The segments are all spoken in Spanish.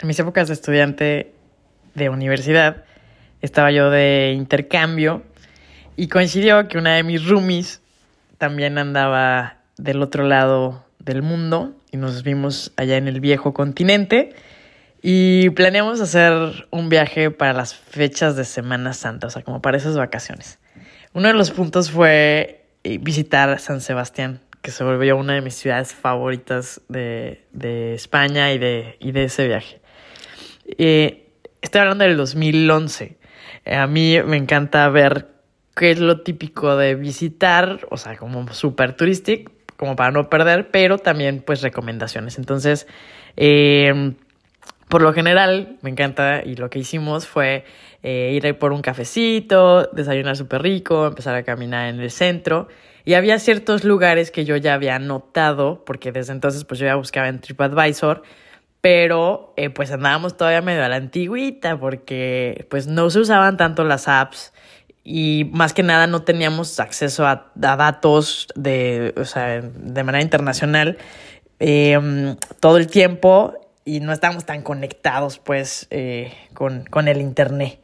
en mis épocas de estudiante de universidad, estaba yo de intercambio y coincidió que una de mis roomies también andaba del otro lado del mundo y nos vimos allá en el viejo continente y planeamos hacer un viaje para las fechas de Semana Santa, o sea, como para esas vacaciones. Uno de los puntos fue eh, visitar San Sebastián, que se volvió una de mis ciudades favoritas de, de España y de, y de ese viaje. Eh, estoy hablando del 2011. Eh, a mí me encanta ver qué es lo típico de visitar, o sea, como súper turístico, como para no perder, pero también pues recomendaciones. Entonces, eh, por lo general, me encanta y lo que hicimos fue eh, ir por un cafecito, desayunar súper rico, empezar a caminar en el centro. Y había ciertos lugares que yo ya había notado, porque desde entonces pues yo ya buscaba en TripAdvisor, pero eh, pues andábamos todavía medio a la antigüita, porque pues no se usaban tanto las apps y más que nada no teníamos acceso a, datos de, o sea, de manera internacional. Em, todo el tiempo y no estábamos tan conectados pues eh, con, con, el internet.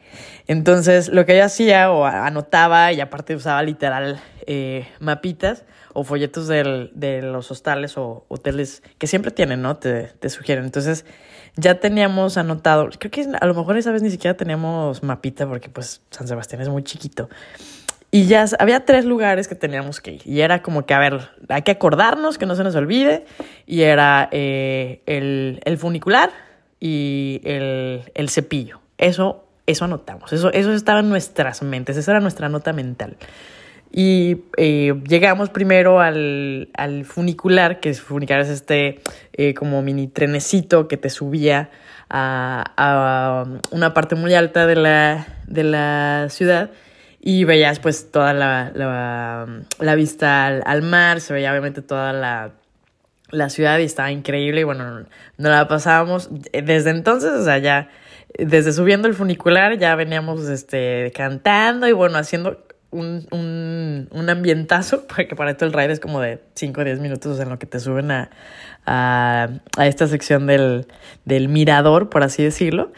Entonces lo que yo hacía o anotaba y aparte usaba literal eh, mapitas o folletos del, de los hostales o hoteles que siempre tienen, ¿no? Te, te sugieren. Entonces ya teníamos anotado, creo que a lo mejor esa vez ni siquiera teníamos mapita porque pues San Sebastián es muy chiquito. Y ya había tres lugares que teníamos que ir. Y era como que, a ver, hay que acordarnos, que no se nos olvide. Y era eh, el, el, funicular y el, el, cepillo. Eso, eso anotamos. Eso, eso estaba en nuestras mentes. Esa era nuestra nota mental. Y eh, llegamos primero al, al, funicular, que es funicular es este eh, como mini trenecito que te subía a, a, una parte muy alta de la, de la ciudad y veías pues toda la, la, vista al, mar, se veía obviamente toda la, la ciudad y estaba increíble y bueno, no la pasábamos desde entonces, o sea, ya desde subiendo el funicular ya veníamos este, cantando y bueno, haciendo un, un, un ambientazo, porque para esto el ride es como de 5 o 10 minutos en lo que te suben a, a, a esta sección del, del mirador, por así decirlo.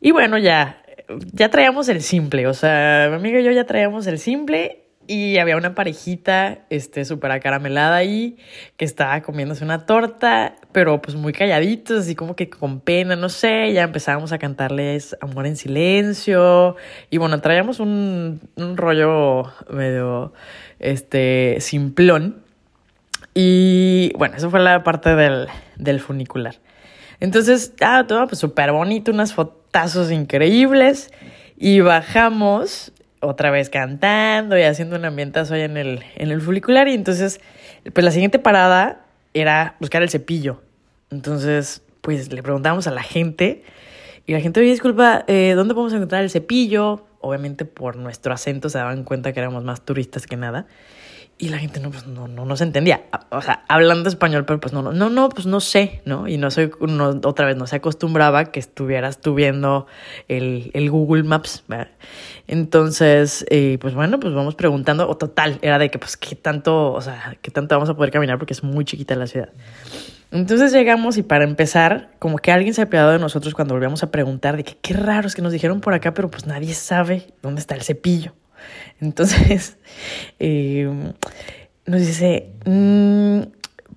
Y bueno, ya ya traíamos el simple, o sea, mi amiga y yo ya traíamos el simple y había una parejita, este, súper acaramelada ahí, que estaba comiéndose una torta, pero pues muy calladitos, así como que con pena, no sé, ya empezábamos a cantarles Amor en Silencio, y bueno, traíamos un, un rollo medio, este, simplón, y bueno, eso fue la parte del, del funicular. Entonces, ah, todo pues súper bonito, unas fotazos increíbles. Y bajamos otra vez cantando y haciendo un ambientazo ahí en el, en el funicular. Y entonces, pues la siguiente parada era buscar el cepillo. Entonces, pues le preguntamos a la gente. Y la gente, oye, disculpa, eh, ¿dónde podemos encontrar el cepillo? Obviamente por nuestro acento se daban cuenta que éramos más turistas que nada. Y la gente no, pues no, no, no se entendía. O sea, hablando español, pero pues no, no, no, pues no sé, ¿no? Y no soy, no, otra vez, no se acostumbraba que estuvieras tú viendo el, el Google Maps, ¿verdad? Entonces, eh, pues bueno, pues vamos preguntando, o total, era de que, pues, ¿qué tanto, o sea, qué tanto vamos a poder caminar? Porque es muy chiquita la ciudad. Entonces llegamos y para empezar, como que alguien se ha apiadado de nosotros cuando volvíamos a preguntar de que qué raro es que nos dijeron por acá, pero pues nadie sabe dónde está el cepillo. Entonces, eh, nos dice, mm,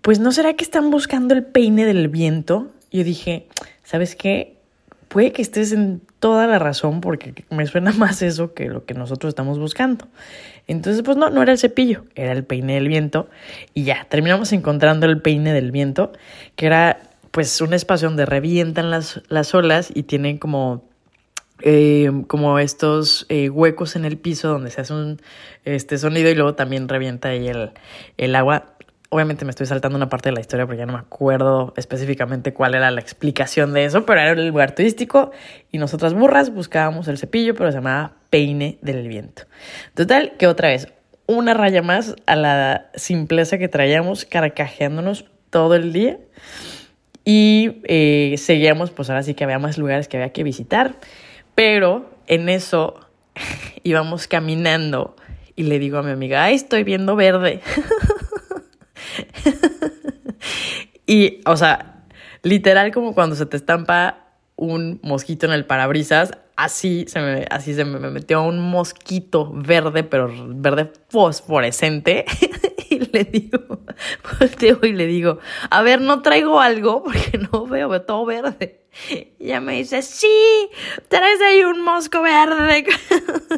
pues no será que están buscando el peine del viento. Yo dije, ¿sabes qué? Puede que estés en toda la razón porque me suena más eso que lo que nosotros estamos buscando. Entonces, pues no, no era el cepillo, era el peine del viento. Y ya, terminamos encontrando el peine del viento, que era pues un espacio donde revientan las, las olas y tienen como eh, como estos eh, huecos en el piso donde se hace un este sonido y luego también revienta ahí el, el agua. Obviamente me estoy saltando una parte de la historia porque ya no me acuerdo específicamente cuál era la explicación de eso, pero era el lugar turístico y nosotras burras buscábamos el cepillo, pero se llamaba peine del viento. Total, que otra vez, una raya más a la simpleza que traíamos carcajeándonos todo el día y eh, seguíamos, pues ahora sí que había más lugares que había que visitar. Pero en eso íbamos caminando y le digo a mi amiga, ay, estoy viendo verde. y, o sea, literal como cuando se te estampa un mosquito en el parabrisas. Así se me, así se me metió un mosquito verde, pero verde fosforescente. le digo, volteo y le digo, a ver, no traigo algo porque no veo, veo todo verde. Y ella me dice, sí, traes ahí un mosco verde.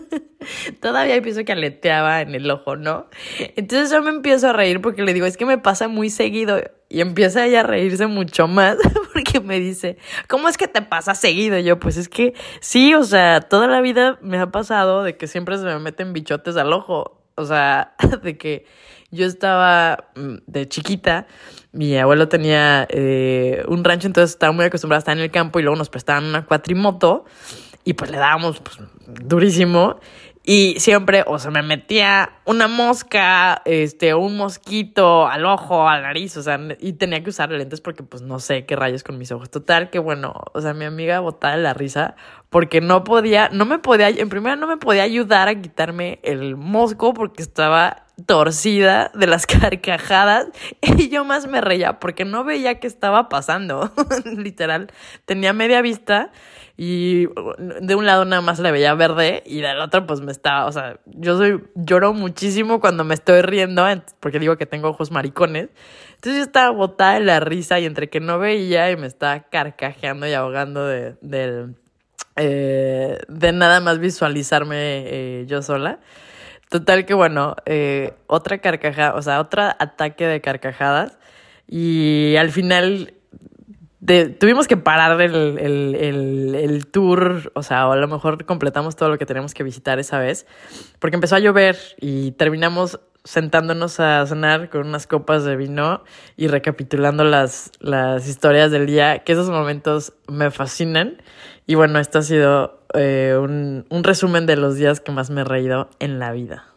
Todavía pienso que aleteaba en el ojo, ¿no? Entonces yo me empiezo a reír porque le digo, es que me pasa muy seguido. Y empieza ella a reírse mucho más porque me dice, ¿cómo es que te pasa seguido? Y yo, pues es que sí, o sea, toda la vida me ha pasado de que siempre se me meten bichotes al ojo. O sea, de que yo estaba mm, de chiquita, mi abuelo tenía eh, un rancho, entonces estaba muy acostumbrado a estar en el campo y luego nos prestaban una cuatrimoto y pues le dábamos pues, durísimo. Y siempre, o sea, me metía una mosca, este, un mosquito al ojo, al nariz, o sea, y tenía que usar lentes porque, pues, no sé qué rayos con mis ojos. Total, que bueno, o sea, mi amiga botaba la risa porque no podía, no me podía, en primera no me podía ayudar a quitarme el mosco porque estaba torcida de las carcajadas y yo más me reía porque no veía qué estaba pasando. Literal, tenía media vista y de un lado nada más le veía verde y del otro pues me estaba, o sea, yo soy, lloro muchísimo cuando me estoy riendo porque digo que tengo ojos maricones. Entonces yo estaba botada de la risa y entre que no veía y me estaba carcajeando y ahogando de, de, eh, de nada más visualizarme eh, yo sola. Total que bueno, eh, otra carcajada, o sea, otro ataque de carcajadas. Y al final tuvimos que parar el, el, el, tour, o sea, o a lo mejor completamos todo lo que tenemos que visitar esa vez, porque empezó a llover y terminamos sentándonos a cenar con unas copas de vino y recapitulando las, las historias del día, que esos momentos me fascinan. Y bueno, esto ha sido eh, un, un resumen de los días que más me he reído en la vida.